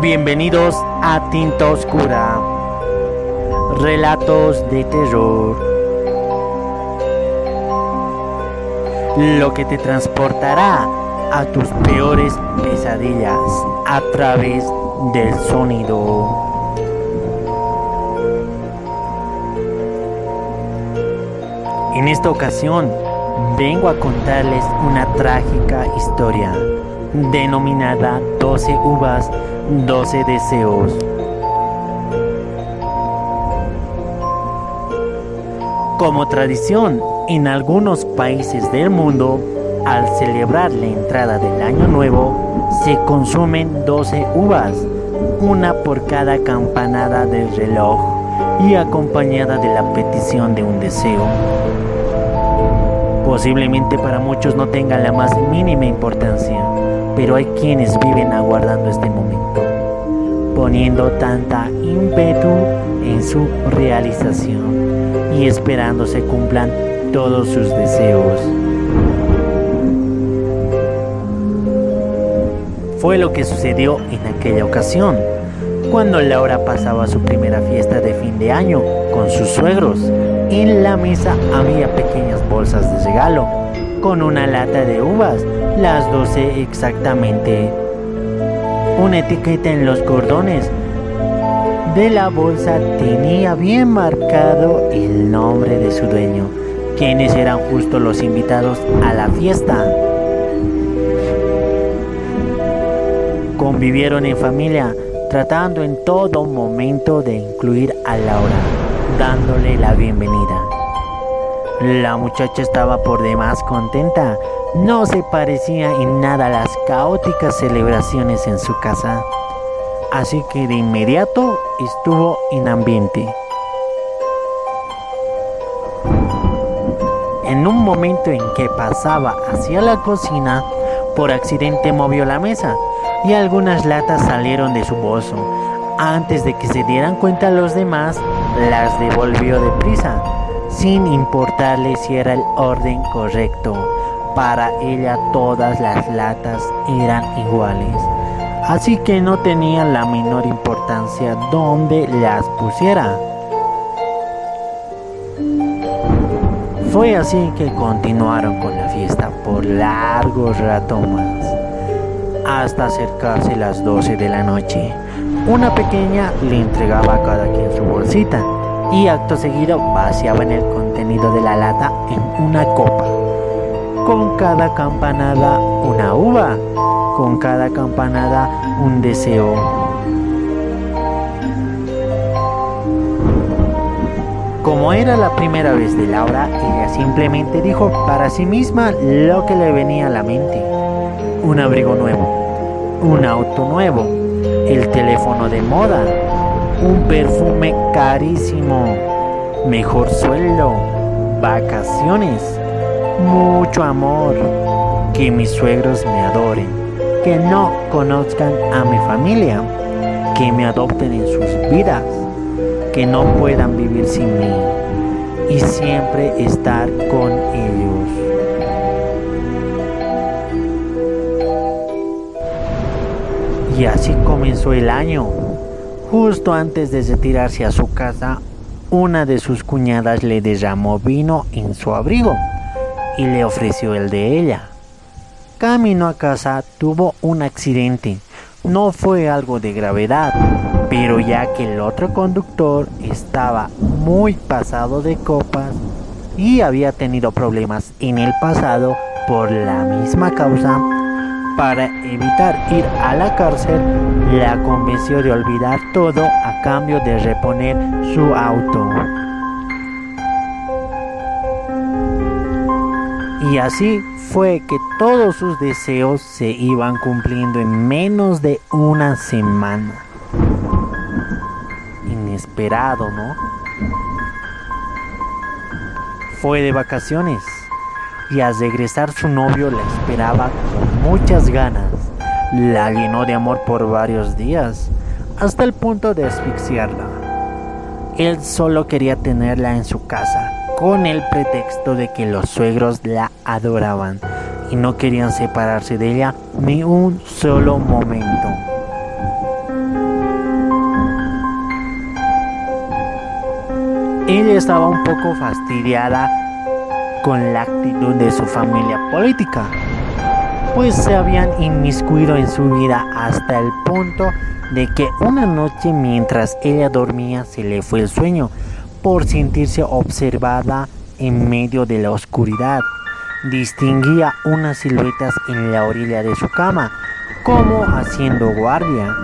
Bienvenidos a Tinta Oscura. Relatos de terror. Lo que te transportará a tus peores pesadillas a través del sonido. En esta ocasión vengo a contarles una trágica historia denominada 12 uvas, 12 deseos. Como tradición, en algunos países del mundo, al celebrar la entrada del año nuevo, se consumen 12 uvas, una por cada campanada del reloj y acompañada de la petición de un deseo. Posiblemente para muchos no tenga la más mínima importancia, pero hay quienes viven aguardando este momento, poniendo tanta ímpetu en su realización y esperando se cumplan todos sus deseos. Fue lo que sucedió en aquella ocasión, cuando Laura pasaba su primera fiesta de fin de año con sus suegros. En la mesa había pequeñas bolsas de regalo, con una lata de uvas, las 12 exactamente. Una etiqueta en los cordones de la bolsa tenía bien marcado el nombre de su dueño, quienes eran justo los invitados a la fiesta. Convivieron en familia, tratando en todo momento de incluir a Laura, dándole la bienvenida. La muchacha estaba por demás contenta, no se parecía en nada a las caóticas celebraciones en su casa, así que de inmediato estuvo en ambiente. En un momento en que pasaba hacia la cocina, por accidente movió la mesa y algunas latas salieron de su bolso. Antes de que se dieran cuenta los demás, las devolvió deprisa, sin importarle si era el orden correcto. Para ella todas las latas eran iguales, así que no tenía la menor importancia dónde las pusiera. Fue así que continuaron con la fiesta por largo rato más, hasta acercarse las 12 de la noche. Una pequeña le entregaba a cada quien su bolsita y acto seguido vaciaban el contenido de la lata en una copa. Con cada campanada una uva, con cada campanada un deseo. Como era la primera vez de Laura, ella simplemente dijo para sí misma lo que le venía a la mente. Un abrigo nuevo, un auto nuevo, el teléfono de moda, un perfume carísimo, mejor sueldo, vacaciones, mucho amor, que mis suegros me adoren, que no conozcan a mi familia, que me adopten en sus vidas que no puedan vivir sin mí y siempre estar con ellos. Y así comenzó el año. Justo antes de retirarse a su casa, una de sus cuñadas le derramó vino en su abrigo y le ofreció el de ella. Camino a casa tuvo un accidente. No fue algo de gravedad, pero ya que el otro conductor estaba muy pasado de copas y había tenido problemas en el pasado por la misma causa, para evitar ir a la cárcel, la convenció de olvidar todo a cambio de reponer su auto. Y así fue que todos sus deseos se iban cumpliendo en menos de una semana inesperado, ¿no? Fue de vacaciones y al regresar su novio la esperaba con muchas ganas. La llenó de amor por varios días, hasta el punto de asfixiarla. Él solo quería tenerla en su casa, con el pretexto de que los suegros la adoraban y no querían separarse de ella ni un solo momento. Ella estaba un poco fastidiada con la actitud de su familia política, pues se habían inmiscuido en su vida hasta el punto de que una noche mientras ella dormía se le fue el sueño por sentirse observada en medio de la oscuridad. Distinguía unas siluetas en la orilla de su cama, como haciendo guardia.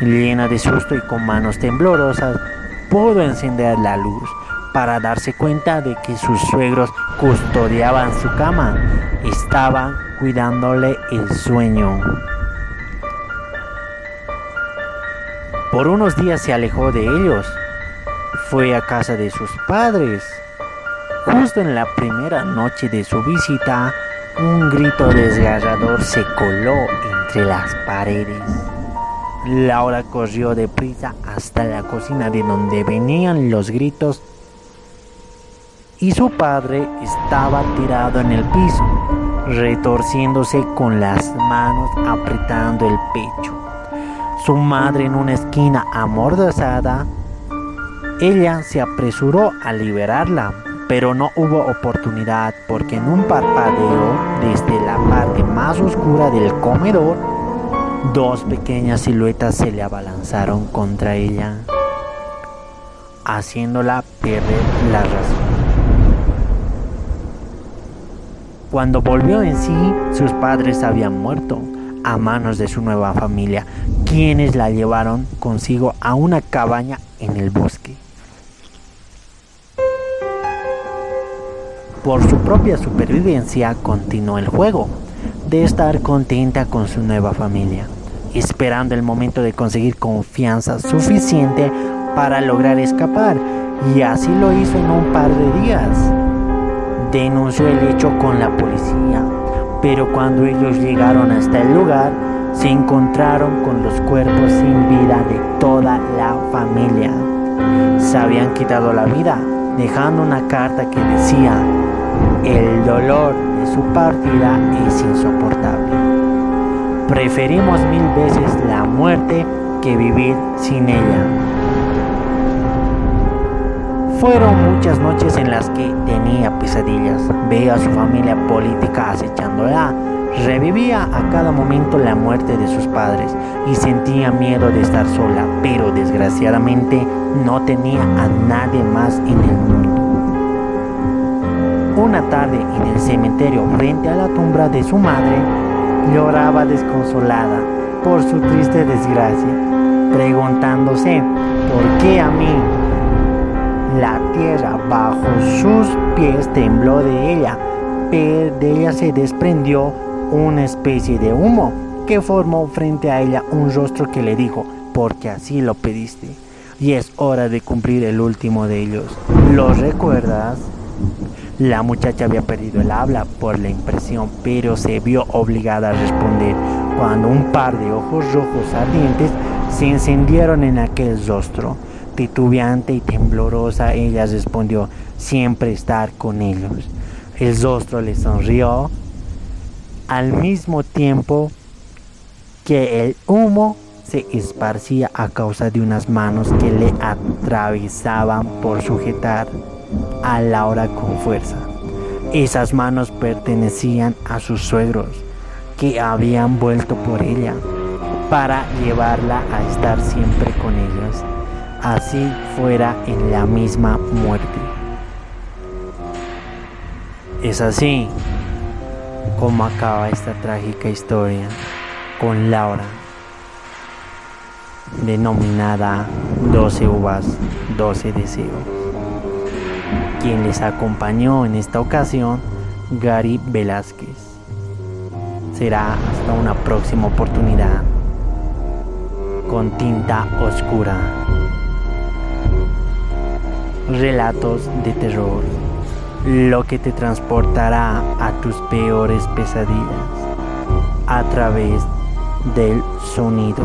Llena de susto y con manos temblorosas, pudo encender la luz para darse cuenta de que sus suegros custodiaban su cama, estaban cuidándole el sueño. Por unos días se alejó de ellos. Fue a casa de sus padres. Justo en la primera noche de su visita, un grito desgarrador se coló entre las paredes. Laura corrió deprisa hasta la cocina de donde venían los gritos y su padre estaba tirado en el piso, retorciéndose con las manos apretando el pecho. Su madre en una esquina amordazada, ella se apresuró a liberarla, pero no hubo oportunidad porque en un parpadeo desde la parte más oscura del comedor, dos pequeñas siluetas se le abalanzaron contra ella, haciéndola perder la razón. Cuando volvió en sí, sus padres habían muerto a manos de su nueva familia, quienes la llevaron consigo a una cabaña en el bosque. Por su propia supervivencia continuó el juego, de estar contenta con su nueva familia, esperando el momento de conseguir confianza suficiente para lograr escapar, y así lo hizo en un par de días denunció el hecho con la policía, pero cuando ellos llegaron hasta el lugar, se encontraron con los cuerpos sin vida de toda la familia. Se habían quitado la vida, dejando una carta que decía, el dolor de su partida es insoportable. Preferimos mil veces la muerte que vivir sin ella. Fueron muchas noches en las que tenía pesadillas, veía a su familia política acechándola, revivía a cada momento la muerte de sus padres y sentía miedo de estar sola, pero desgraciadamente no tenía a nadie más en el mundo. Una tarde en el cementerio frente a la tumba de su madre, lloraba desconsolada por su triste desgracia, preguntándose, ¿por qué a mí? La tierra bajo sus pies tembló de ella, pero de ella se desprendió una especie de humo que formó frente a ella un rostro que le dijo, porque así lo pediste, y es hora de cumplir el último de ellos. ¿Lo recuerdas? La muchacha había perdido el habla por la impresión, pero se vio obligada a responder cuando un par de ojos rojos ardientes se encendieron en aquel rostro. Titubeante y temblorosa, ella respondió, siempre estar con ellos. El rostro le sonrió al mismo tiempo que el humo se esparcía a causa de unas manos que le atravesaban por sujetar a Laura con fuerza. Esas manos pertenecían a sus suegros, que habían vuelto por ella para llevarla a estar siempre con ellos así fuera en la misma muerte. Es así como acaba esta trágica historia con Laura, denominada 12 uvas, 12 deseos. Quien les acompañó en esta ocasión, Gary Velázquez. Será hasta una próxima oportunidad con tinta oscura relatos de terror, lo que te transportará a tus peores pesadillas a través del sonido.